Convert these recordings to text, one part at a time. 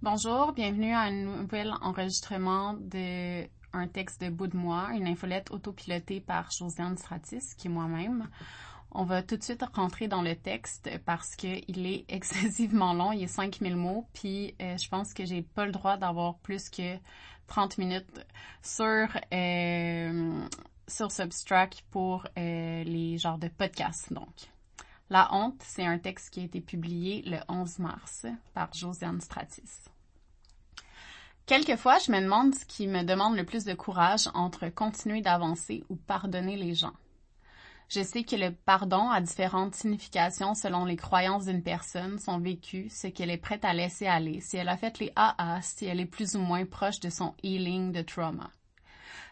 Bonjour, bienvenue à un nouvel enregistrement de un texte de bout de moi, une infolette autopilotée par Josiane Stratis, qui est moi-même. On va tout de suite rentrer dans le texte parce qu'il est excessivement long, il est 5000 mots, puis euh, je pense que j'ai pas le droit d'avoir plus que 30 minutes sur euh, sur Substract pour euh, les genres de podcasts, donc. La honte, c'est un texte qui a été publié le 11 mars par Josiane Stratis. Quelquefois, je me demande ce qui me demande le plus de courage entre continuer d'avancer ou pardonner les gens. Je sais que le pardon a différentes significations selon les croyances d'une personne, son vécu, ce qu'elle est prête à laisser aller, si elle a fait les AA, si elle est plus ou moins proche de son healing de trauma.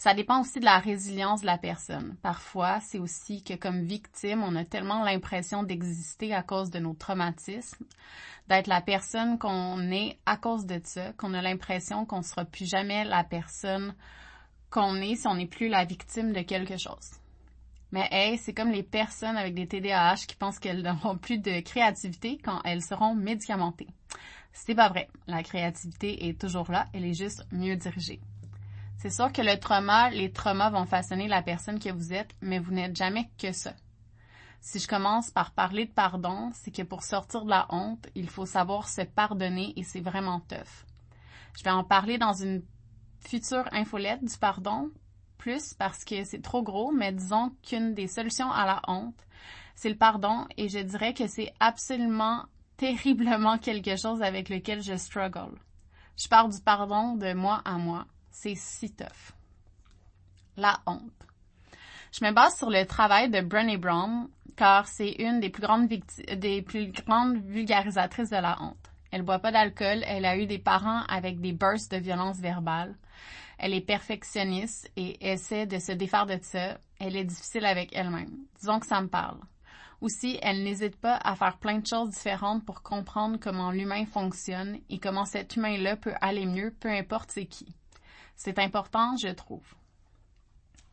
Ça dépend aussi de la résilience de la personne. Parfois, c'est aussi que comme victime, on a tellement l'impression d'exister à cause de nos traumatismes, d'être la personne qu'on est à cause de ça, qu'on a l'impression qu'on sera plus jamais la personne qu'on est si on n'est plus la victime de quelque chose. Mais hey, c'est comme les personnes avec des TDAH qui pensent qu'elles n'auront plus de créativité quand elles seront médicamentées. C'est pas vrai. La créativité est toujours là, elle est juste mieux dirigée. C'est sûr que le trauma, les traumas vont façonner la personne que vous êtes, mais vous n'êtes jamais que ça. Si je commence par parler de pardon, c'est que pour sortir de la honte, il faut savoir se pardonner et c'est vraiment tough. Je vais en parler dans une future infolette du pardon, plus parce que c'est trop gros, mais disons qu'une des solutions à la honte, c'est le pardon et je dirais que c'est absolument terriblement quelque chose avec lequel je struggle. Je parle du pardon de moi à moi. C'est si tough. La honte. Je me base sur le travail de Brené Brown car c'est une des plus grandes vulgarisatrices de la honte. Elle boit pas d'alcool, elle a eu des parents avec des bursts de violence verbale. Elle est perfectionniste et essaie de se défaire de ça. Elle est difficile avec elle-même. Disons que ça me parle. Aussi, elle n'hésite pas à faire plein de choses différentes pour comprendre comment l'humain fonctionne et comment cet humain-là peut aller mieux, peu importe c'est qui. C'est important, je trouve.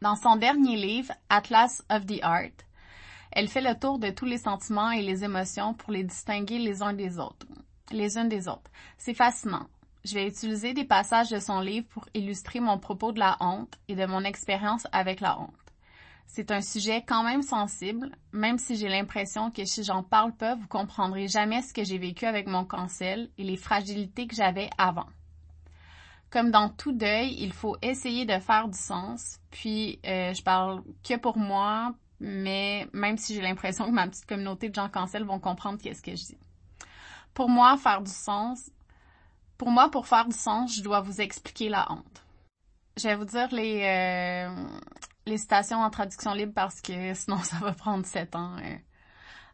Dans son dernier livre, Atlas of the Art, elle fait le tour de tous les sentiments et les émotions pour les distinguer les uns des autres, les unes des autres. C'est fascinant. Je vais utiliser des passages de son livre pour illustrer mon propos de la honte et de mon expérience avec la honte. C'est un sujet quand même sensible, même si j'ai l'impression que si j'en parle pas, vous comprendrez jamais ce que j'ai vécu avec mon cancel et les fragilités que j'avais avant comme dans tout deuil, il faut essayer de faire du sens. Puis, euh, je parle que pour moi, mais même si j'ai l'impression que ma petite communauté de gens cancel vont comprendre qu'est-ce que je dis. Pour moi, faire du sens, pour moi, pour faire du sens, je dois vous expliquer la honte. Je vais vous dire les, euh, les citations en traduction libre parce que sinon ça va prendre sept ans. Euh.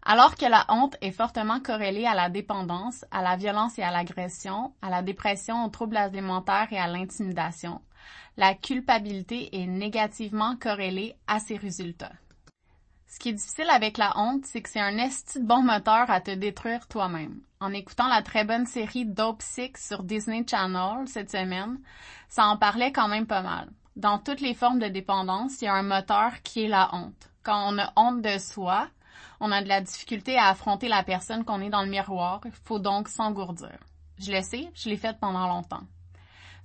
Alors que la honte est fortement corrélée à la dépendance, à la violence et à l'agression, à la dépression, aux troubles alimentaires et à l'intimidation, la culpabilité est négativement corrélée à ces résultats. Ce qui est difficile avec la honte, c'est que c'est un esti bon moteur à te détruire toi-même. En écoutant la très bonne série Dope Six sur Disney Channel cette semaine, ça en parlait quand même pas mal. Dans toutes les formes de dépendance, il y a un moteur qui est la honte. Quand on a honte de soi, on a de la difficulté à affronter la personne qu'on est dans le miroir. Il faut donc s'engourdir. Je le sais, je l'ai fait pendant longtemps.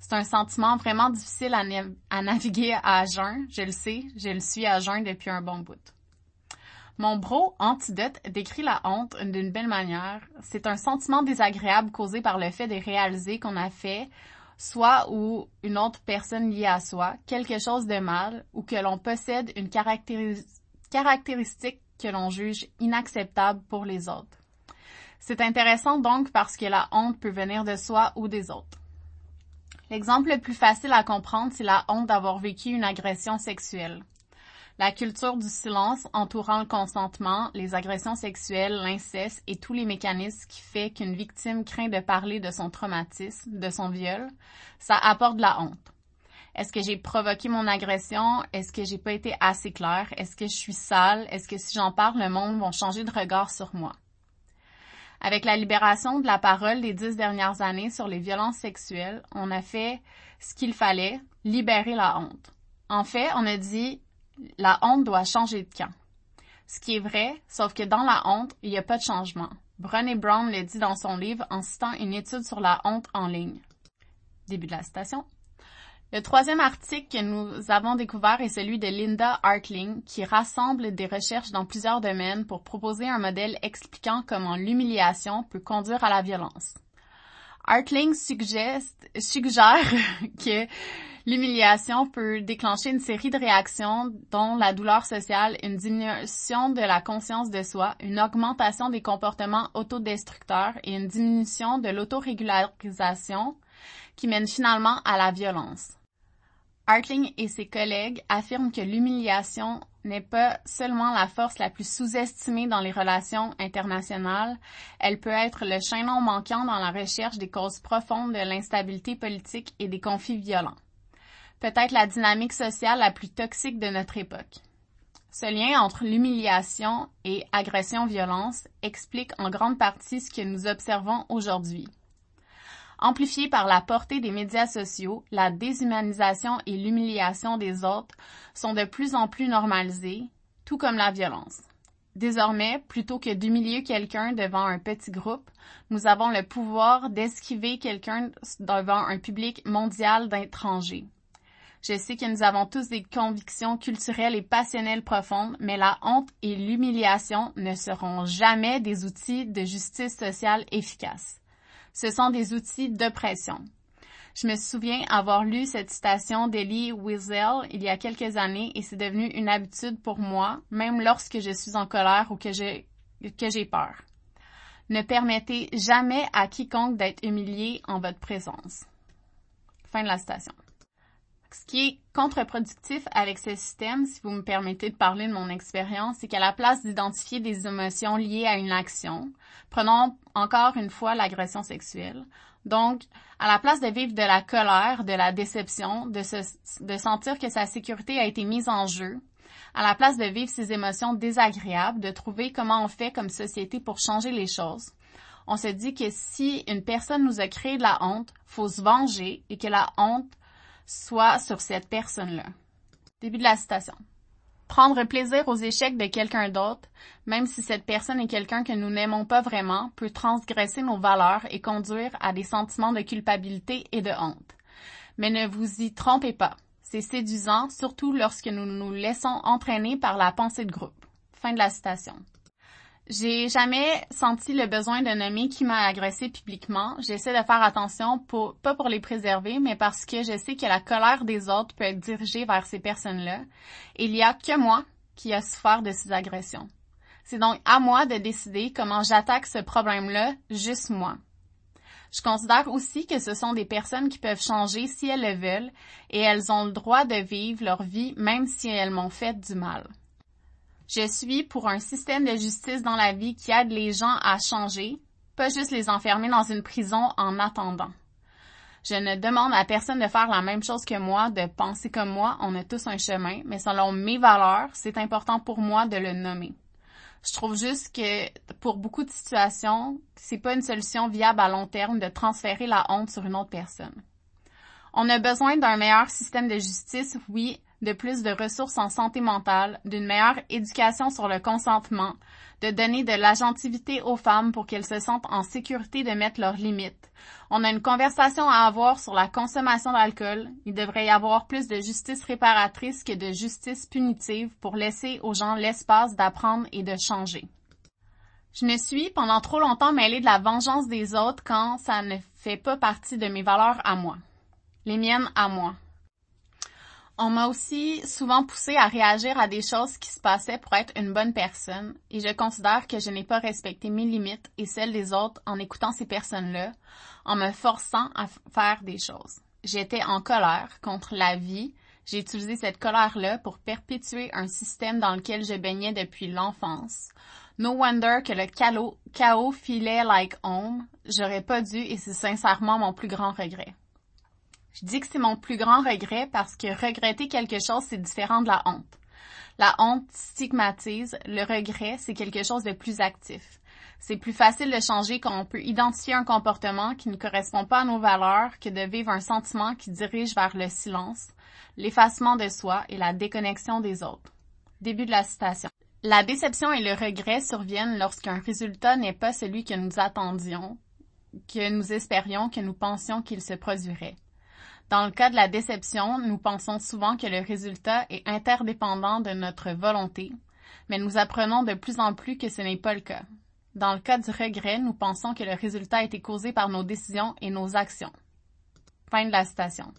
C'est un sentiment vraiment difficile à, naviguer à jeun. Je le sais, je le suis à jeun depuis un bon bout. Mon bro Antidote décrit la honte d'une belle manière. C'est un sentiment désagréable causé par le fait de réaliser qu'on a fait, soit ou une autre personne liée à soi, quelque chose de mal ou que l'on possède une caractéristique que l'on juge inacceptable pour les autres. C'est intéressant donc parce que la honte peut venir de soi ou des autres. L'exemple le plus facile à comprendre, c'est la honte d'avoir vécu une agression sexuelle. La culture du silence entourant le consentement, les agressions sexuelles, l'inceste et tous les mécanismes qui fait qu'une victime craint de parler de son traumatisme, de son viol, ça apporte de la honte. Est-ce que j'ai provoqué mon agression? Est-ce que j'ai pas été assez claire? Est-ce que je suis sale? Est-ce que si j'en parle, le monde va changer de regard sur moi? Avec la libération de la parole des dix dernières années sur les violences sexuelles, on a fait ce qu'il fallait, libérer la honte. En fait, on a dit la honte doit changer de camp. Ce qui est vrai, sauf que dans la honte, il n'y a pas de changement. Brené Brown le dit dans son livre en citant une étude sur la honte en ligne. Début de la citation. Le troisième article que nous avons découvert est celui de Linda Hartling, qui rassemble des recherches dans plusieurs domaines pour proposer un modèle expliquant comment l'humiliation peut conduire à la violence. Hartling suggère que l'humiliation peut déclencher une série de réactions dont la douleur sociale, une diminution de la conscience de soi, une augmentation des comportements autodestructeurs et une diminution de l'autorégularisation qui mène finalement à la violence. Hartling et ses collègues affirment que l'humiliation n'est pas seulement la force la plus sous-estimée dans les relations internationales, elle peut être le chaînon manquant dans la recherche des causes profondes de l'instabilité politique et des conflits violents. Peut-être la dynamique sociale la plus toxique de notre époque. Ce lien entre l'humiliation et agression-violence explique en grande partie ce que nous observons aujourd'hui. Amplifiés par la portée des médias sociaux, la déshumanisation et l'humiliation des autres sont de plus en plus normalisées, tout comme la violence. Désormais, plutôt que d'humilier quelqu'un devant un petit groupe, nous avons le pouvoir d'esquiver quelqu'un devant un public mondial d'étrangers. Je sais que nous avons tous des convictions culturelles et passionnelles profondes, mais la honte et l'humiliation ne seront jamais des outils de justice sociale efficaces. Ce sont des outils d'oppression. Je me souviens avoir lu cette citation d'Elie Wiesel il y a quelques années et c'est devenu une habitude pour moi, même lorsque je suis en colère ou que j'ai, que peur. Ne permettez jamais à quiconque d'être humilié en votre présence. Fin de la citation. Ce qui est contre-productif avec ce système, si vous me permettez de parler de mon expérience, c'est qu'à la place d'identifier des émotions liées à une action, prenons encore une fois l'agression sexuelle. Donc, à la place de vivre de la colère, de la déception, de, de sentir que sa sécurité a été mise en jeu, à la place de vivre ces émotions désagréables, de trouver comment on fait comme société pour changer les choses, on se dit que si une personne nous a créé de la honte, faut se venger et que la honte soit sur cette personne-là. Début de la citation. Prendre plaisir aux échecs de quelqu'un d'autre, même si cette personne est quelqu'un que nous n'aimons pas vraiment, peut transgresser nos valeurs et conduire à des sentiments de culpabilité et de honte. Mais ne vous y trompez pas. C'est séduisant, surtout lorsque nous nous laissons entraîner par la pensée de groupe. Fin de la citation. J'ai jamais senti le besoin de nommer qui m'a agressé publiquement. J'essaie de faire attention, pas pour les préserver, mais parce que je sais que la colère des autres peut être dirigée vers ces personnes-là. Il y a que moi qui a souffert de ces agressions. C'est donc à moi de décider comment j'attaque ce problème-là, juste moi. Je considère aussi que ce sont des personnes qui peuvent changer si elles le veulent et elles ont le droit de vivre leur vie même si elles m'ont fait du mal. Je suis pour un système de justice dans la vie qui aide les gens à changer, pas juste les enfermer dans une prison en attendant. Je ne demande à personne de faire la même chose que moi, de penser comme moi, on a tous un chemin, mais selon mes valeurs, c'est important pour moi de le nommer. Je trouve juste que pour beaucoup de situations, c'est pas une solution viable à long terme de transférer la honte sur une autre personne. On a besoin d'un meilleur système de justice, oui, de plus de ressources en santé mentale, d'une meilleure éducation sur le consentement, de donner de l'agentivité aux femmes pour qu'elles se sentent en sécurité de mettre leurs limites. On a une conversation à avoir sur la consommation d'alcool. Il devrait y avoir plus de justice réparatrice que de justice punitive pour laisser aux gens l'espace d'apprendre et de changer. Je me suis pendant trop longtemps mêlée de la vengeance des autres quand ça ne fait pas partie de mes valeurs à moi. Les miennes à moi. On m'a aussi souvent poussé à réagir à des choses qui se passaient pour être une bonne personne et je considère que je n'ai pas respecté mes limites et celles des autres en écoutant ces personnes-là, en me forçant à faire des choses. J'étais en colère contre la vie. J'ai utilisé cette colère-là pour perpétuer un système dans lequel je baignais depuis l'enfance. No wonder que le chaos, filait like home. J'aurais pas dû et c'est sincèrement mon plus grand regret. Je dis que c'est mon plus grand regret parce que regretter quelque chose, c'est différent de la honte. La honte stigmatise, le regret, c'est quelque chose de plus actif. C'est plus facile de changer quand on peut identifier un comportement qui ne correspond pas à nos valeurs que de vivre un sentiment qui dirige vers le silence, l'effacement de soi et la déconnexion des autres. Début de la citation. La déception et le regret surviennent lorsqu'un résultat n'est pas celui que nous attendions, que nous espérions, que nous pensions qu'il se produirait. Dans le cas de la déception, nous pensons souvent que le résultat est interdépendant de notre volonté, mais nous apprenons de plus en plus que ce n'est pas le cas. Dans le cas du regret, nous pensons que le résultat a été causé par nos décisions et nos actions. Fin de la citation.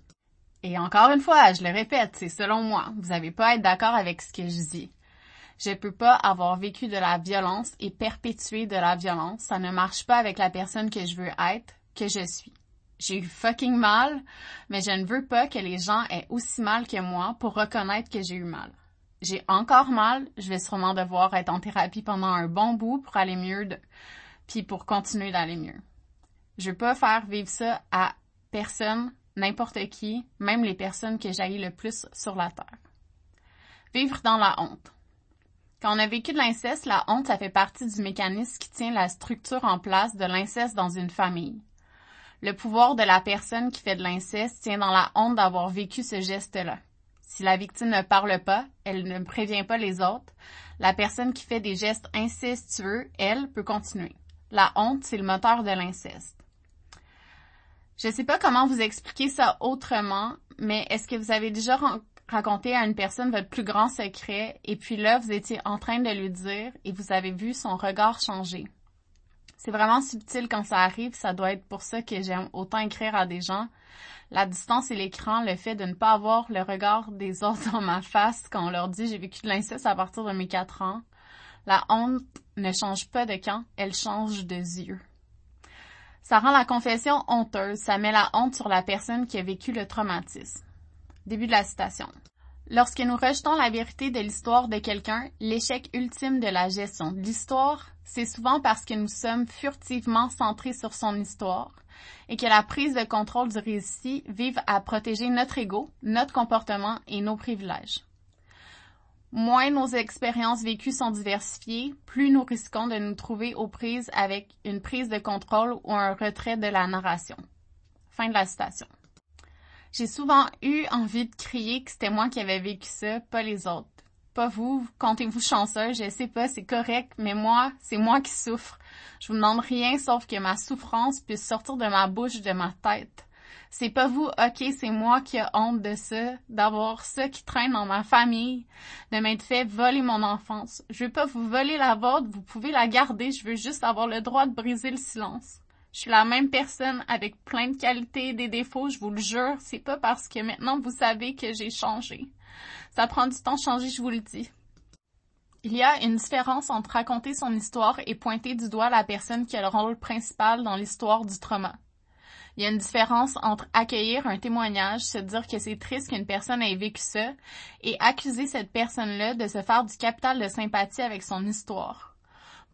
Et encore une fois, je le répète, c'est selon moi. Vous n'avez pas à être d'accord avec ce que je dis. Je peux pas avoir vécu de la violence et perpétuer de la violence. Ça ne marche pas avec la personne que je veux être, que je suis. J'ai eu fucking mal, mais je ne veux pas que les gens aient aussi mal que moi pour reconnaître que j'ai eu mal. J'ai encore mal, je vais sûrement devoir être en thérapie pendant un bon bout pour aller mieux, de... puis pour continuer d'aller mieux. Je veux pas faire vivre ça à personne, n'importe qui, même les personnes que j'haïs le plus sur la terre. Vivre dans la honte. Quand on a vécu de l'inceste, la honte, ça fait partie du mécanisme qui tient la structure en place de l'inceste dans une famille. Le pouvoir de la personne qui fait de l'inceste tient dans la honte d'avoir vécu ce geste-là. Si la victime ne parle pas, elle ne prévient pas les autres, la personne qui fait des gestes incestueux, elle, peut continuer. La honte, c'est le moteur de l'inceste. Je sais pas comment vous expliquer ça autrement, mais est-ce que vous avez déjà raconté à une personne votre plus grand secret et puis là, vous étiez en train de lui dire et vous avez vu son regard changer? C'est vraiment subtil quand ça arrive, ça doit être pour ça que j'aime autant écrire à des gens. La distance et l'écran, le fait de ne pas avoir le regard des autres dans ma face quand on leur dit j'ai vécu de l'inceste à partir de mes quatre ans. La honte ne change pas de camp, elle change de yeux. Ça rend la confession honteuse, ça met la honte sur la personne qui a vécu le traumatisme. Début de la citation. Lorsque nous rejetons la vérité de l'histoire de quelqu'un, l'échec ultime de la gestion de l'histoire, c'est souvent parce que nous sommes furtivement centrés sur son histoire et que la prise de contrôle du récit vive à protéger notre ego, notre comportement et nos privilèges. Moins nos expériences vécues sont diversifiées, plus nous risquons de nous trouver aux prises avec une prise de contrôle ou un retrait de la narration. Fin de la citation. J'ai souvent eu envie de crier que c'était moi qui avais vécu ça, pas les autres. Pas vous, comptez-vous chanceux, je sais pas, c'est correct, mais moi, c'est moi qui souffre. Je vous demande rien sauf que ma souffrance puisse sortir de ma bouche, de ma tête. C'est pas vous, ok, c'est moi qui a honte de ça, d'avoir ça qui traîne dans ma famille, de m'être fait voler mon enfance. Je veux pas vous voler la vôtre, vous pouvez la garder, je veux juste avoir le droit de briser le silence. Je suis la même personne avec plein de qualités et des défauts, je vous le jure. C'est pas parce que maintenant vous savez que j'ai changé. Ça prend du temps de changer, je vous le dis. Il y a une différence entre raconter son histoire et pointer du doigt la personne qui a le rôle principal dans l'histoire du trauma. Il y a une différence entre accueillir un témoignage, se dire que c'est triste qu'une personne ait vécu ça, et accuser cette personne-là de se faire du capital de sympathie avec son histoire.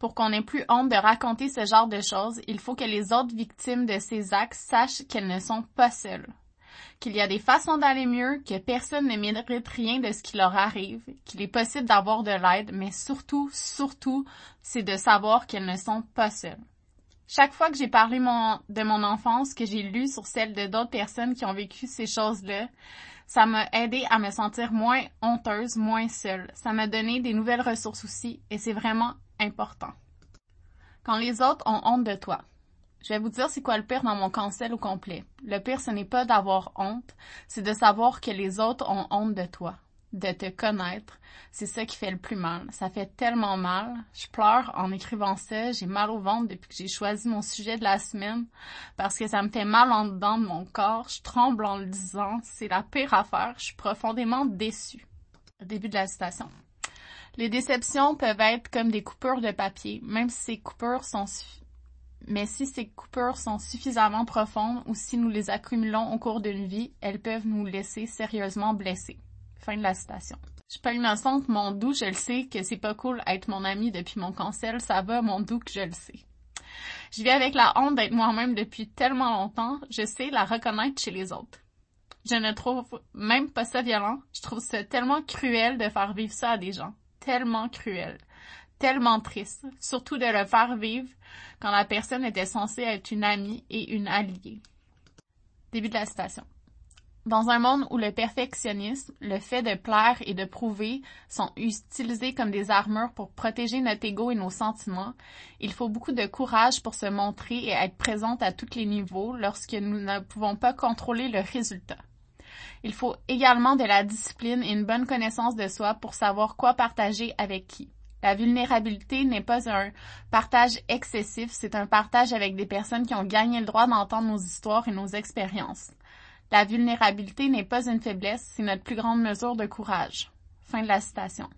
Pour qu'on ait plus honte de raconter ce genre de choses, il faut que les autres victimes de ces actes sachent qu'elles ne sont pas seules. Qu'il y a des façons d'aller mieux, que personne ne mérite rien de ce qui leur arrive, qu'il est possible d'avoir de l'aide, mais surtout, surtout, c'est de savoir qu'elles ne sont pas seules. Chaque fois que j'ai parlé de mon enfance, que j'ai lu sur celle de d'autres personnes qui ont vécu ces choses-là, ça m'a aidé à me sentir moins honteuse, moins seule. Ça m'a donné des nouvelles ressources aussi, et c'est vraiment important. Quand les autres ont honte de toi. Je vais vous dire c'est quoi le pire dans mon cancel au complet. Le pire, ce n'est pas d'avoir honte, c'est de savoir que les autres ont honte de toi, de te connaître. C'est ça qui fait le plus mal. Ça fait tellement mal. Je pleure en écrivant ça. J'ai mal au ventre depuis que j'ai choisi mon sujet de la semaine parce que ça me fait mal en dedans de mon corps. Je tremble en le disant. C'est la pire affaire. Je suis profondément déçue. Début de la citation. Les déceptions peuvent être comme des coupures de papier, même si ces coupures sont mais si ces coupures sont suffisamment profondes ou si nous les accumulons au cours d'une vie, elles peuvent nous laisser sérieusement blessés. Fin de la citation. Je suis pas innocente, mon doux, je le sais que c'est pas cool être mon ami depuis mon cancel, ça va, mon doux, que je le sais. Je vis avec la honte d'être moi-même depuis tellement longtemps, je sais la reconnaître chez les autres. Je ne trouve même pas ça violent, je trouve ça tellement cruel de faire vivre ça à des gens tellement cruel, tellement triste, surtout de le faire vivre quand la personne était censée être une amie et une alliée. Début de la citation. Dans un monde où le perfectionnisme, le fait de plaire et de prouver sont utilisés comme des armures pour protéger notre ego et nos sentiments, il faut beaucoup de courage pour se montrer et être présente à tous les niveaux lorsque nous ne pouvons pas contrôler le résultat. Il faut également de la discipline et une bonne connaissance de soi pour savoir quoi partager avec qui. La vulnérabilité n'est pas un partage excessif, c'est un partage avec des personnes qui ont gagné le droit d'entendre nos histoires et nos expériences. La vulnérabilité n'est pas une faiblesse, c'est notre plus grande mesure de courage. Fin de la citation.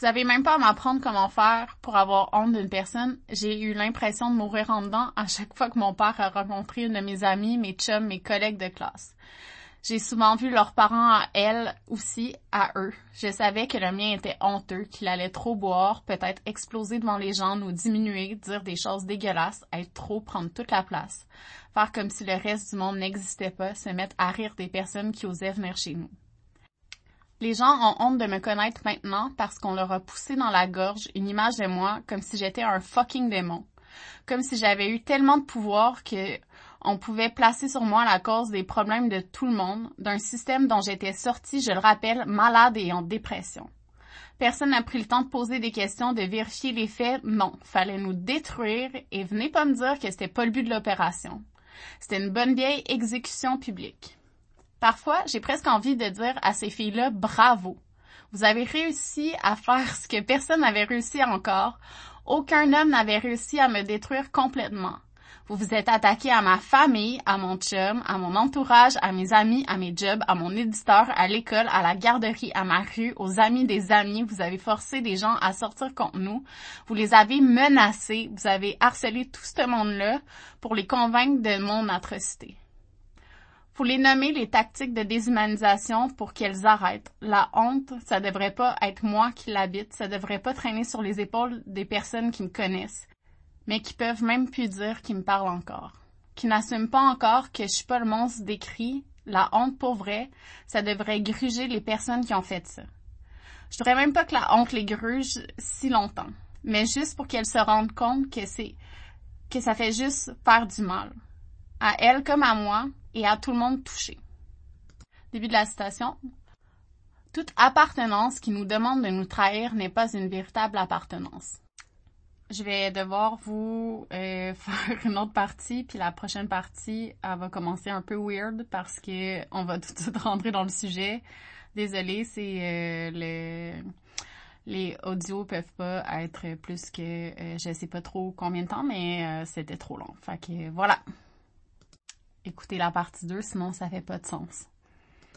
Vous avez même pas à m'apprendre comment faire pour avoir honte d'une personne. J'ai eu l'impression de mourir en dedans à chaque fois que mon père a rencontré une de mes amies, mes chums, mes collègues de classe. J'ai souvent vu leurs parents à elles aussi, à eux. Je savais que le mien était honteux, qu'il allait trop boire, peut-être exploser devant les gens, nous diminuer, dire des choses dégueulasses, être trop, prendre toute la place. Faire comme si le reste du monde n'existait pas, se mettre à rire des personnes qui osaient venir chez nous. Les gens ont honte de me connaître maintenant parce qu'on leur a poussé dans la gorge une image de moi comme si j'étais un fucking démon. Comme si j'avais eu tellement de pouvoir que on pouvait placer sur moi la cause des problèmes de tout le monde, d'un système dont j'étais sortie, je le rappelle, malade et en dépression. Personne n'a pris le temps de poser des questions, de vérifier les faits. Non, fallait nous détruire et venez pas me dire que c'était pas le but de l'opération. C'était une bonne vieille exécution publique. Parfois, j'ai presque envie de dire à ces filles-là bravo. Vous avez réussi à faire ce que personne n'avait réussi encore. Aucun homme n'avait réussi à me détruire complètement. Vous vous êtes attaqué à ma famille, à mon chum, à mon entourage, à mes amis, à mes jobs, à mon éditeur, à l'école, à la garderie, à ma rue, aux amis des amis. Vous avez forcé des gens à sortir contre nous. Vous les avez menacés. Vous avez harcelé tout ce monde-là pour les convaincre de mon atrocité. Faut les nommer les tactiques de déshumanisation pour qu'elles arrêtent. La honte, ça devrait pas être moi qui l'habite, ça devrait pas traîner sur les épaules des personnes qui me connaissent mais qui peuvent même plus dire qu'ils me parlent encore, qui n'assument pas encore que je suis pas le monstre décrit, la honte pour vrai, ça devrait gruger les personnes qui ont fait ça. Je voudrais même pas que la honte les gruge si longtemps, mais juste pour qu'elles se rendent compte que c'est que ça fait juste faire du mal, à elles comme à moi et à tout le monde touché. Début de la citation. Toute appartenance qui nous demande de nous trahir n'est pas une véritable appartenance je vais devoir vous euh, faire une autre partie, puis la prochaine partie, elle va commencer un peu weird parce que on va tout de suite rentrer dans le sujet. Désolée, c'est euh, le les audios peuvent pas être plus que euh, je sais pas trop combien de temps, mais c'était trop long. Fait que voilà. Écoutez la partie 2, sinon ça fait pas de sens.